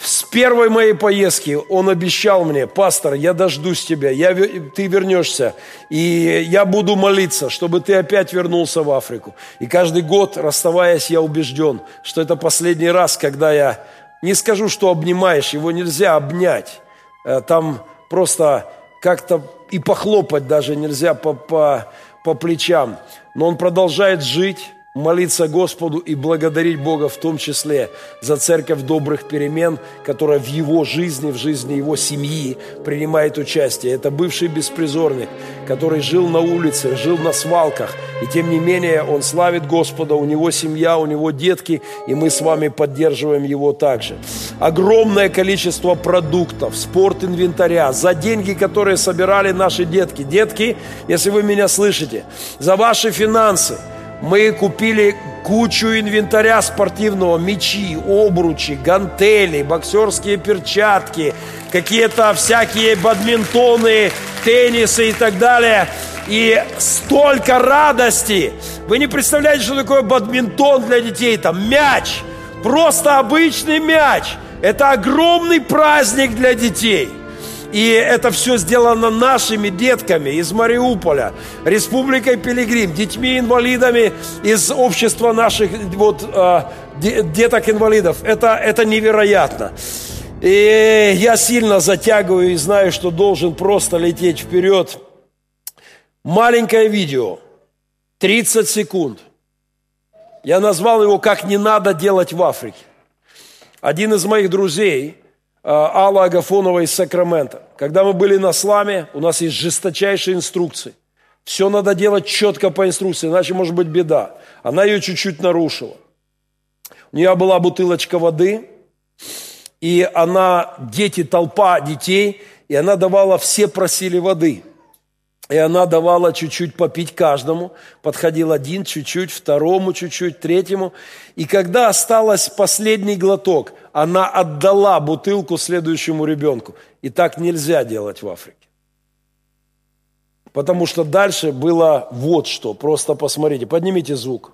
С первой моей поездки он обещал мне, пастор, я дождусь тебя, я, ты вернешься, и я буду молиться, чтобы ты опять вернулся в Африку. И каждый год, расставаясь, я убежден, что это последний раз, когда я не скажу, что обнимаешь, его нельзя обнять. Э, там просто как-то и похлопать даже нельзя по, по, по плечам. Но он продолжает жить, молиться Господу и благодарить Бога в том числе за церковь добрых перемен, которая в его жизни, в жизни его семьи принимает участие. Это бывший беспризорник, который жил на улице, жил на свалках, и тем не менее он славит Господа, у него семья, у него детки, и мы с вами поддерживаем его также. Огромное количество продуктов, спорт инвентаря, за деньги, которые собирали наши детки. Детки, если вы меня слышите, за ваши финансы – мы купили кучу инвентаря спортивного, мечи, обручи, гантели, боксерские перчатки, какие-то всякие бадминтоны, теннисы и так далее. И столько радости. Вы не представляете, что такое бадминтон для детей. Там мяч, просто обычный мяч. Это огромный праздник для детей. И это все сделано нашими детками из Мариуполя, Республикой Пилигрим, детьми-инвалидами из общества наших вот, а, деток-инвалидов. Это, это невероятно. И я сильно затягиваю и знаю, что должен просто лететь вперед. Маленькое видео, 30 секунд. Я назвал его «Как не надо делать в Африке». Один из моих друзей – а, Алла Агафонова из Сакрамента. Когда мы были на сламе, у нас есть жесточайшие инструкции. Все надо делать четко по инструкции, иначе может быть беда. Она ее чуть-чуть нарушила. У нее была бутылочка воды, и она, дети, толпа детей, и она давала, все просили воды – и она давала чуть-чуть попить каждому. Подходил один чуть-чуть, второму чуть-чуть, третьему. И когда осталось последний глоток, она отдала бутылку следующему ребенку. И так нельзя делать в Африке. Потому что дальше было вот что. Просто посмотрите. Поднимите звук.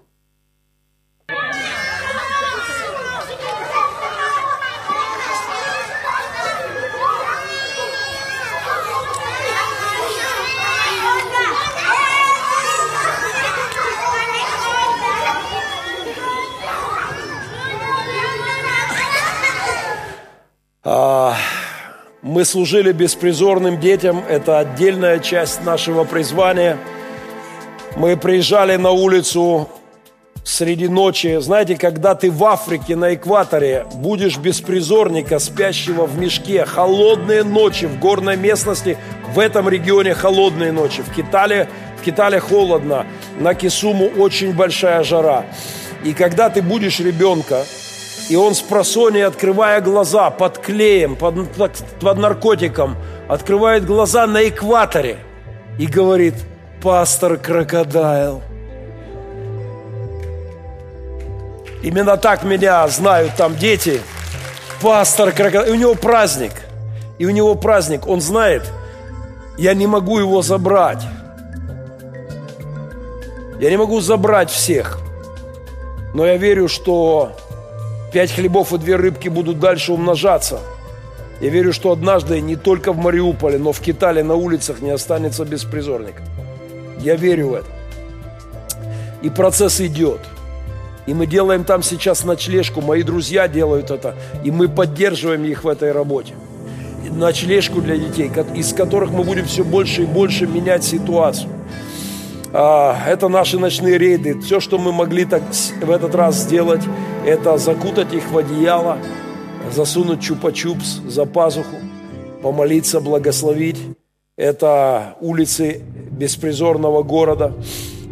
Мы служили беспризорным детям, это отдельная часть нашего призвания. Мы приезжали на улицу среди ночи. Знаете, когда ты в Африке на экваторе будешь беспризорника, спящего в мешке, холодные ночи в горной местности, в этом регионе холодные ночи. В Китале, в Китале холодно, на Кисуму очень большая жара. И когда ты будешь ребенка, и он с просони, открывая глаза под клеем, под, под, наркотиком, открывает глаза на экваторе и говорит, пастор крокодайл. Именно так меня знают там дети. Пастор крокодайл. И у него праздник. И у него праздник. Он знает, я не могу его забрать. Я не могу забрать всех. Но я верю, что Пять хлебов и две рыбки будут дальше умножаться. Я верю, что однажды не только в Мариуполе, но в Китале на улицах не останется беспризорников. Я верю в это. И процесс идет. И мы делаем там сейчас ночлежку, мои друзья делают это, и мы поддерживаем их в этой работе. Ночлежку для детей, из которых мы будем все больше и больше менять ситуацию. А, это наши ночные рейды. Все, что мы могли так в этот раз сделать, это закутать их в одеяло, засунуть чупа-чупс за пазуху, помолиться, благословить. Это улицы беспризорного города.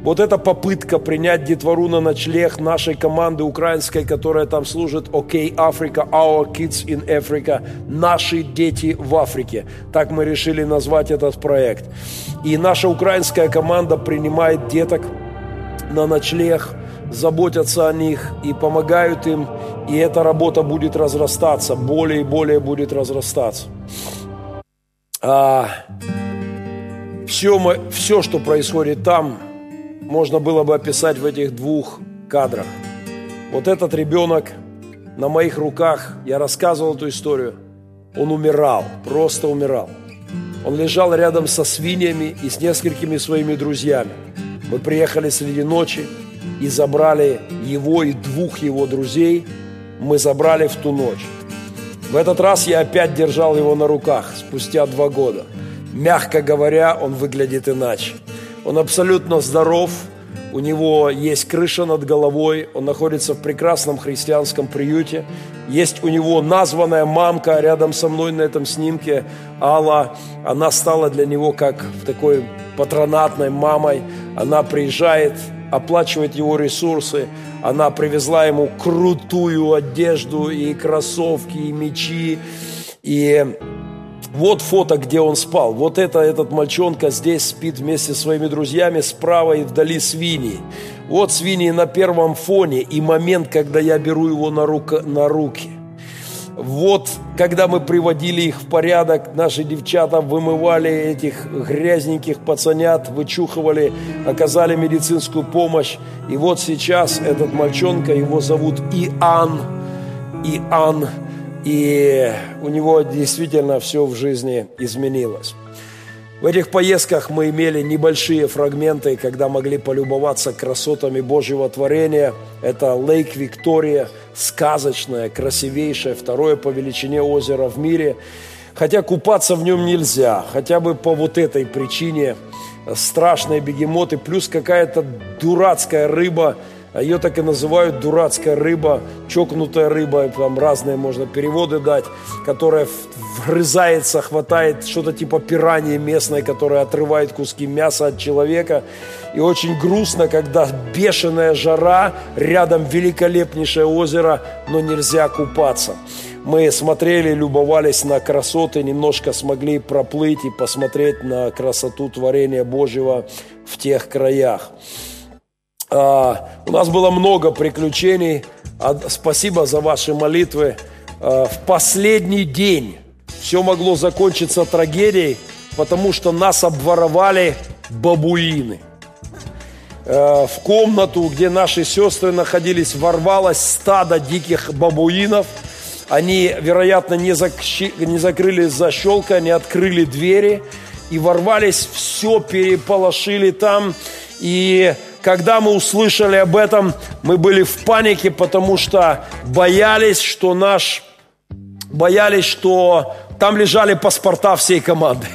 Вот эта попытка принять детвору на ночлег нашей команды украинской, которая там служит OK Africa, Our Kids in Africa, наши дети в Африке. Так мы решили назвать этот проект. И наша украинская команда принимает деток на ночлег, заботятся о них и помогают им, и эта работа будет разрастаться, более и более будет разрастаться. А, все, мы, все, что происходит там, можно было бы описать в этих двух кадрах. Вот этот ребенок на моих руках, я рассказывал эту историю, он умирал, просто умирал. Он лежал рядом со свиньями и с несколькими своими друзьями. Мы приехали среди ночи и забрали его и двух его друзей. Мы забрали в ту ночь. В этот раз я опять держал его на руках спустя два года. Мягко говоря, он выглядит иначе. Он абсолютно здоров, у него есть крыша над головой, он находится в прекрасном христианском приюте. Есть у него названная мамка рядом со мной на этом снимке, Алла. Она стала для него как такой патронатной мамой. Она приезжает, оплачивает его ресурсы. Она привезла ему крутую одежду и кроссовки, и мечи. И вот фото, где он спал. Вот это этот мальчонка здесь спит вместе со своими друзьями справа и вдали свиньи. Вот свиньи на первом фоне и момент, когда я беру его на, рука, на руки. Вот, когда мы приводили их в порядок, наши девчата вымывали этих грязненьких пацанят, вычухивали, оказали медицинскую помощь. И вот сейчас этот мальчонка, его зовут Иоанн, Иоанн, и у него действительно все в жизни изменилось. В этих поездках мы имели небольшие фрагменты, когда могли полюбоваться красотами Божьего творения. Это Лейк Виктория, сказочное, красивейшее, второе по величине озеро в мире. Хотя купаться в нем нельзя, хотя бы по вот этой причине. Страшные бегемоты, плюс какая-то дурацкая рыба – ее так и называют дурацкая рыба, чокнутая рыба, там разные можно переводы дать, которая вгрызается, хватает что-то типа пираньи местной, которая отрывает куски мяса от человека. И очень грустно, когда бешеная жара, рядом великолепнейшее озеро, но нельзя купаться. Мы смотрели, любовались на красоты, немножко смогли проплыть и посмотреть на красоту творения Божьего в тех краях. А, у нас было много приключений. А, спасибо за ваши молитвы. А, в последний день все могло закончиться трагедией, потому что нас обворовали бабуины. В комнату, где наши сестры находились, ворвалось стадо диких бабуинов. Они, вероятно, не, закщи... не закрыли защелка, не открыли двери и ворвались, все переполошили там. И когда мы услышали об этом, мы были в панике, потому что боялись, что наш, боялись, что там лежали паспорта всей команды.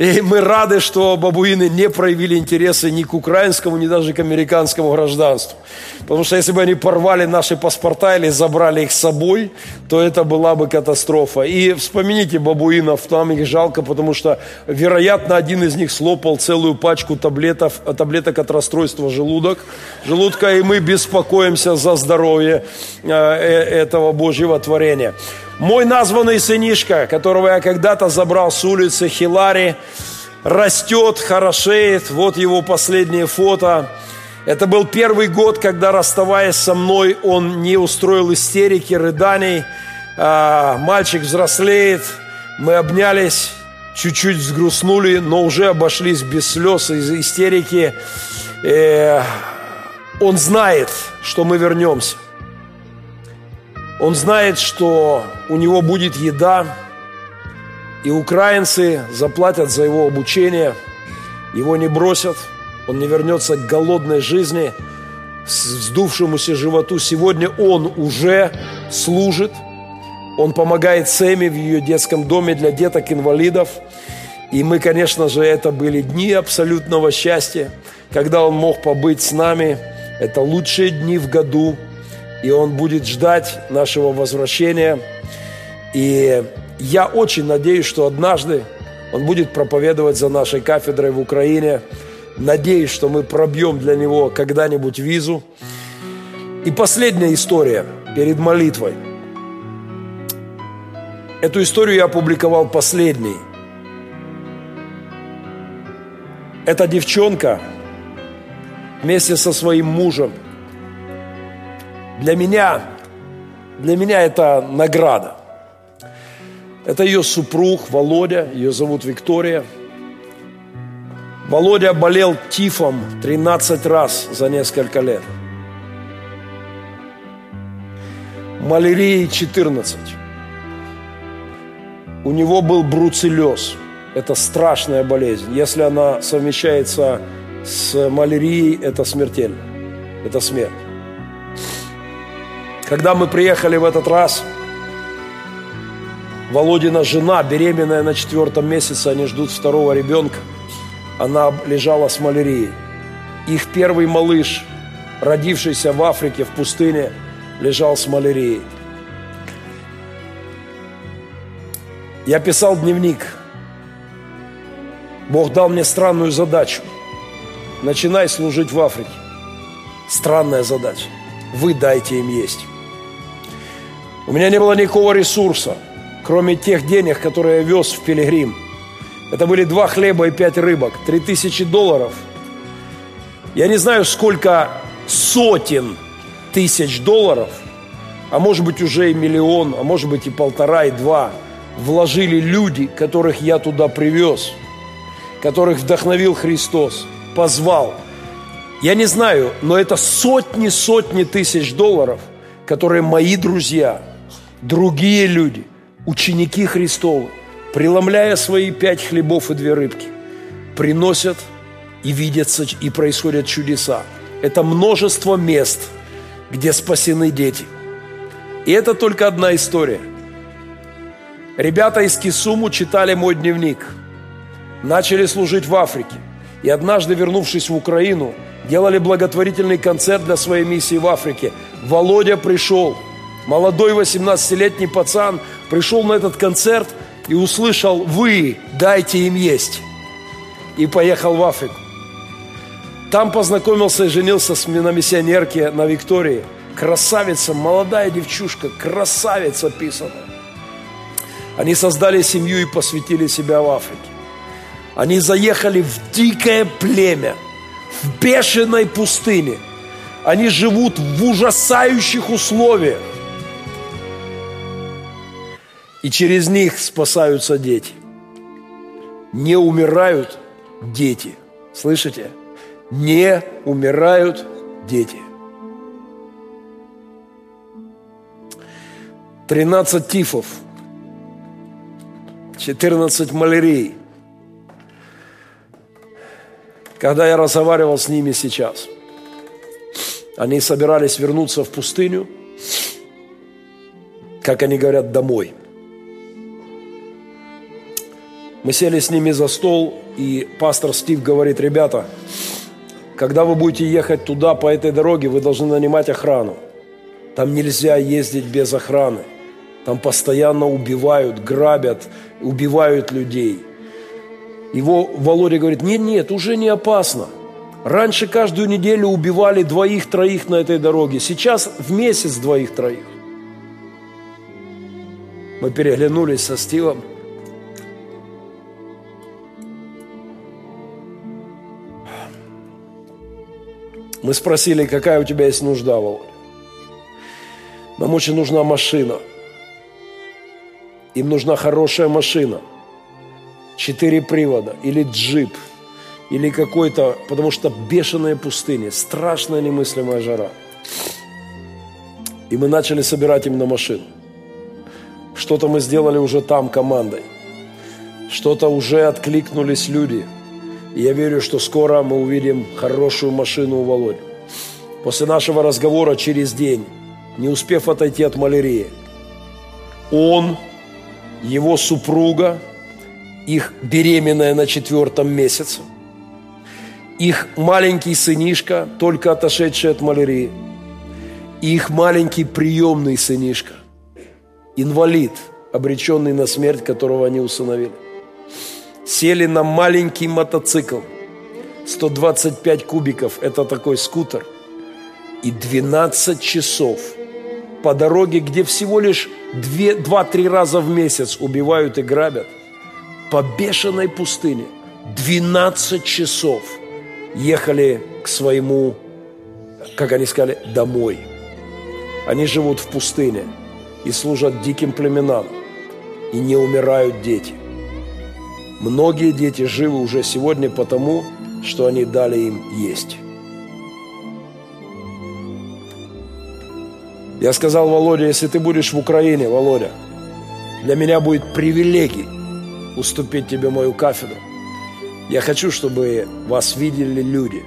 И мы рады, что бабуины не проявили интереса ни к украинскому, ни даже к американскому гражданству. Потому что если бы они порвали наши паспорта или забрали их с собой, то это была бы катастрофа. И вспомните бабуинов, там их жалко, потому что, вероятно, один из них слопал целую пачку таблетов, таблеток от расстройства желудок, желудка, и мы беспокоимся за здоровье э, э, этого Божьего творения. Мой названный сынишка, которого я когда-то забрал с улицы Хилари, растет, хорошеет. Вот его последнее фото. Это был первый год, когда, расставаясь со мной, он не устроил истерики, рыданий. А, мальчик взрослеет, мы обнялись, чуть-чуть взгрустнули, но уже обошлись без слез и истерики. И он знает, что мы вернемся. Он знает, что у него будет еда, и украинцы заплатят за его обучение, его не бросят, он не вернется к голодной жизни, вздувшемуся животу. Сегодня он уже служит, он помогает Сэми в ее детском доме для деток-инвалидов. И мы, конечно же, это были дни абсолютного счастья, когда он мог побыть с нами. Это лучшие дни в году – и Он будет ждать нашего возвращения. И я очень надеюсь, что однажды Он будет проповедовать за нашей кафедрой в Украине. Надеюсь, что мы пробьем для него когда-нибудь визу. И последняя история перед молитвой. Эту историю я опубликовал последней. Эта девчонка вместе со своим мужем. Для меня, для меня это награда. Это ее супруг Володя, ее зовут Виктория. Володя болел тифом 13 раз за несколько лет. Малярией 14. У него был бруцеллез. Это страшная болезнь. Если она совмещается с малярией, это смертельно. Это смерть. Когда мы приехали в этот раз, Володина жена, беременная на четвертом месяце, они ждут второго ребенка. Она лежала с малярией. Их первый малыш, родившийся в Африке, в пустыне, лежал с малярией. Я писал дневник. Бог дал мне странную задачу. Начинай служить в Африке. Странная задача. Вы дайте им есть. У меня не было никакого ресурса – кроме тех денег, которые я вез в Пилигрим. Это были два хлеба и пять рыбок, три тысячи долларов. Я не знаю, сколько сотен тысяч долларов, а может быть уже и миллион, а может быть и полтора, и два, вложили люди, которых я туда привез, которых вдохновил Христос, позвал. Я не знаю, но это сотни-сотни тысяч долларов, которые мои друзья, другие люди ученики Христовы, преломляя свои пять хлебов и две рыбки, приносят и видятся, и происходят чудеса. Это множество мест, где спасены дети. И это только одна история. Ребята из Кисуму читали мой дневник, начали служить в Африке. И однажды, вернувшись в Украину, делали благотворительный концерт для своей миссии в Африке. Володя пришел – Молодой 18-летний пацан пришел на этот концерт и услышал «Вы дайте им есть» и поехал в Африку. Там познакомился и женился с, на миссионерке на Виктории. Красавица, молодая девчушка, красавица писана. Они создали семью и посвятили себя в Африке. Они заехали в дикое племя, в бешеной пустыне. Они живут в ужасающих условиях. И через них спасаются дети. Не умирают дети. Слышите? Не умирают дети. 13 тифов, 14 малярий. Когда я разговаривал с ними сейчас, они собирались вернуться в пустыню, как они говорят, домой – мы сели с ними за стол, и пастор Стив говорит, ребята, когда вы будете ехать туда, по этой дороге, вы должны нанимать охрану. Там нельзя ездить без охраны. Там постоянно убивают, грабят, убивают людей. Его Володя говорит, нет, нет, уже не опасно. Раньше каждую неделю убивали двоих-троих на этой дороге. Сейчас в месяц двоих-троих. Мы переглянулись со Стивом. Мы спросили, какая у тебя есть нужда, Володя. Нам очень нужна машина. Им нужна хорошая машина. Четыре привода или джип, или какой-то, потому что бешеные пустыни, страшная немыслимая жара. И мы начали собирать им на машину. Что-то мы сделали уже там командой. Что-то уже откликнулись люди – я верю, что скоро мы увидим хорошую машину у Володи. После нашего разговора через день, не успев отойти от малярии, он, его супруга, их беременная на четвертом месяце, их маленький сынишка, только отошедший от малярии, и их маленький приемный сынишка, инвалид, обреченный на смерть, которого они усыновили – сели на маленький мотоцикл 125 кубиков – это такой скутер. И 12 часов по дороге, где всего лишь 2-3 раза в месяц убивают и грабят, по бешеной пустыне 12 часов ехали к своему, как они сказали, домой. Они живут в пустыне и служат диким племенам, и не умирают дети. Многие дети живы уже сегодня потому, что они дали им есть. Я сказал Володе, если ты будешь в Украине, Володя, для меня будет привилегией уступить тебе мою кафедру. Я хочу, чтобы вас видели люди.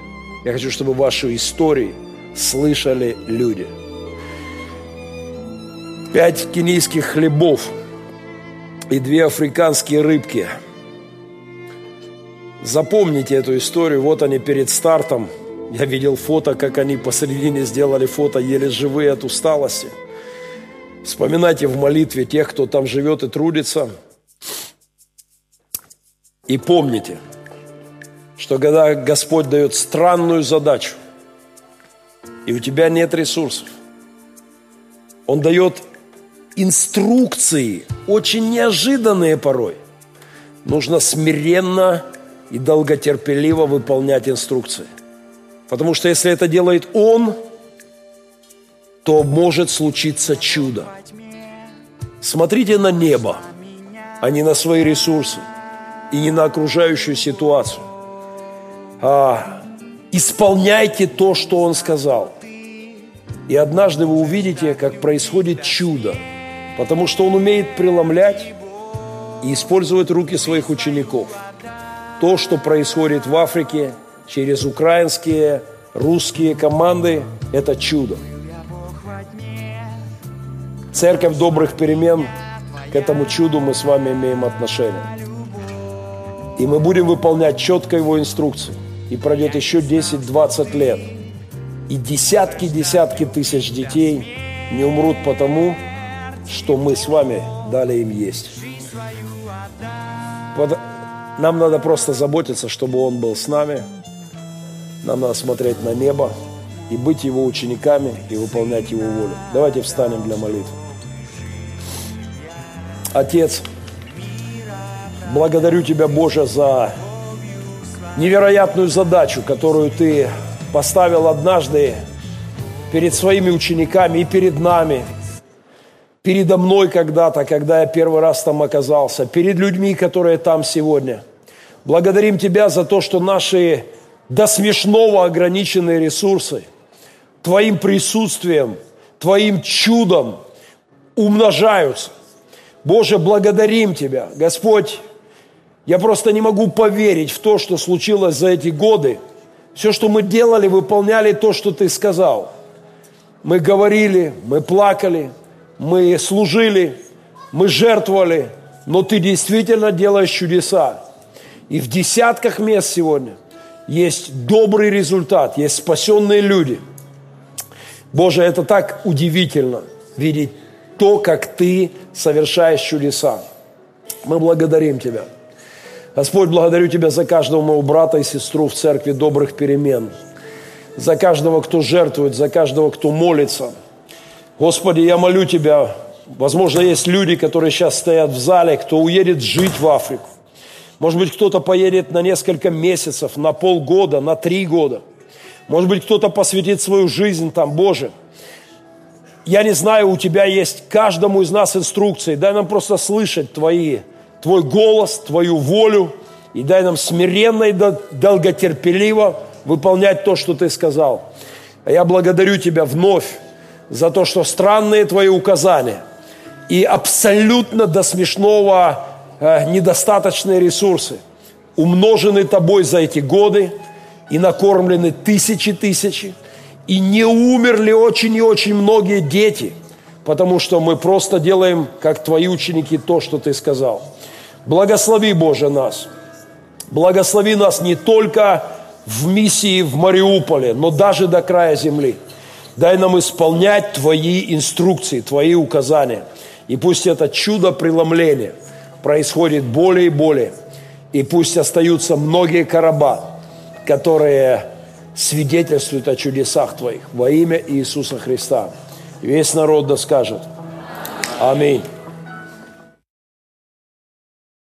Я хочу, чтобы ваши истории слышали люди. Пять кенийских хлебов и две африканские рыбки – Запомните эту историю. Вот они перед стартом. Я видел фото, как они посередине сделали фото, еле живые от усталости. Вспоминайте в молитве тех, кто там живет и трудится. И помните, что когда Господь дает странную задачу, и у тебя нет ресурсов, Он дает инструкции, очень неожиданные порой. Нужно смиренно и долготерпеливо выполнять инструкции. Потому что если это делает Он, то может случиться чудо. Смотрите на небо, а не на свои ресурсы и не на окружающую ситуацию. А, исполняйте то, что Он сказал. И однажды вы увидите, как происходит чудо, потому что Он умеет преломлять и использовать руки своих учеников – то, что происходит в Африке через украинские, русские команды, это чудо. Церковь добрых перемен, к этому чуду мы с вами имеем отношение. И мы будем выполнять четко его инструкции. И пройдет еще 10-20 лет. И десятки-десятки тысяч детей не умрут потому, что мы с вами дали им есть. Нам надо просто заботиться, чтобы Он был с нами. Нам надо смотреть на небо и быть Его учениками и выполнять Его волю. Давайте встанем для молитвы. Отец, благодарю Тебя, Боже, за невероятную задачу, которую Ты поставил однажды перед своими учениками и перед нами – передо мной когда-то, когда я первый раз там оказался, перед людьми, которые там сегодня. Благодарим Тебя за то, что наши до смешного ограниченные ресурсы Твоим присутствием, Твоим чудом умножаются. Боже, благодарим Тебя. Господь, я просто не могу поверить в то, что случилось за эти годы. Все, что мы делали, выполняли то, что Ты сказал. Мы говорили, мы плакали – мы служили, мы жертвовали, но ты действительно делаешь чудеса. И в десятках мест сегодня есть добрый результат, есть спасенные люди. Боже, это так удивительно видеть то, как ты совершаешь чудеса. Мы благодарим Тебя. Господь, благодарю Тебя за каждого моего брата и сестру в церкви добрых перемен, за каждого, кто жертвует, за каждого, кто молится – Господи, я молю Тебя, возможно, есть люди, которые сейчас стоят в зале, кто уедет жить в Африку. Может быть, кто-то поедет на несколько месяцев, на полгода, на три года. Может быть, кто-то посвятит свою жизнь там, Боже. Я не знаю, у Тебя есть каждому из нас инструкции. Дай нам просто слышать Твои, Твой голос, Твою волю. И дай нам смиренно и долготерпеливо выполнять то, что Ты сказал. А я благодарю Тебя вновь за то, что странные твои указания и абсолютно до смешного э, недостаточные ресурсы умножены тобой за эти годы и накормлены тысячи тысячи, и не умерли очень и очень многие дети, потому что мы просто делаем, как твои ученики, то, что ты сказал. Благослови, Боже, нас. Благослови нас не только в миссии в Мариуполе, но даже до края земли – Дай нам исполнять Твои инструкции, Твои указания. И пусть это чудо преломления происходит более и более. И пусть остаются многие короба, которые свидетельствуют о чудесах Твоих во имя Иисуса Христа. Весь народ да скажет. Аминь.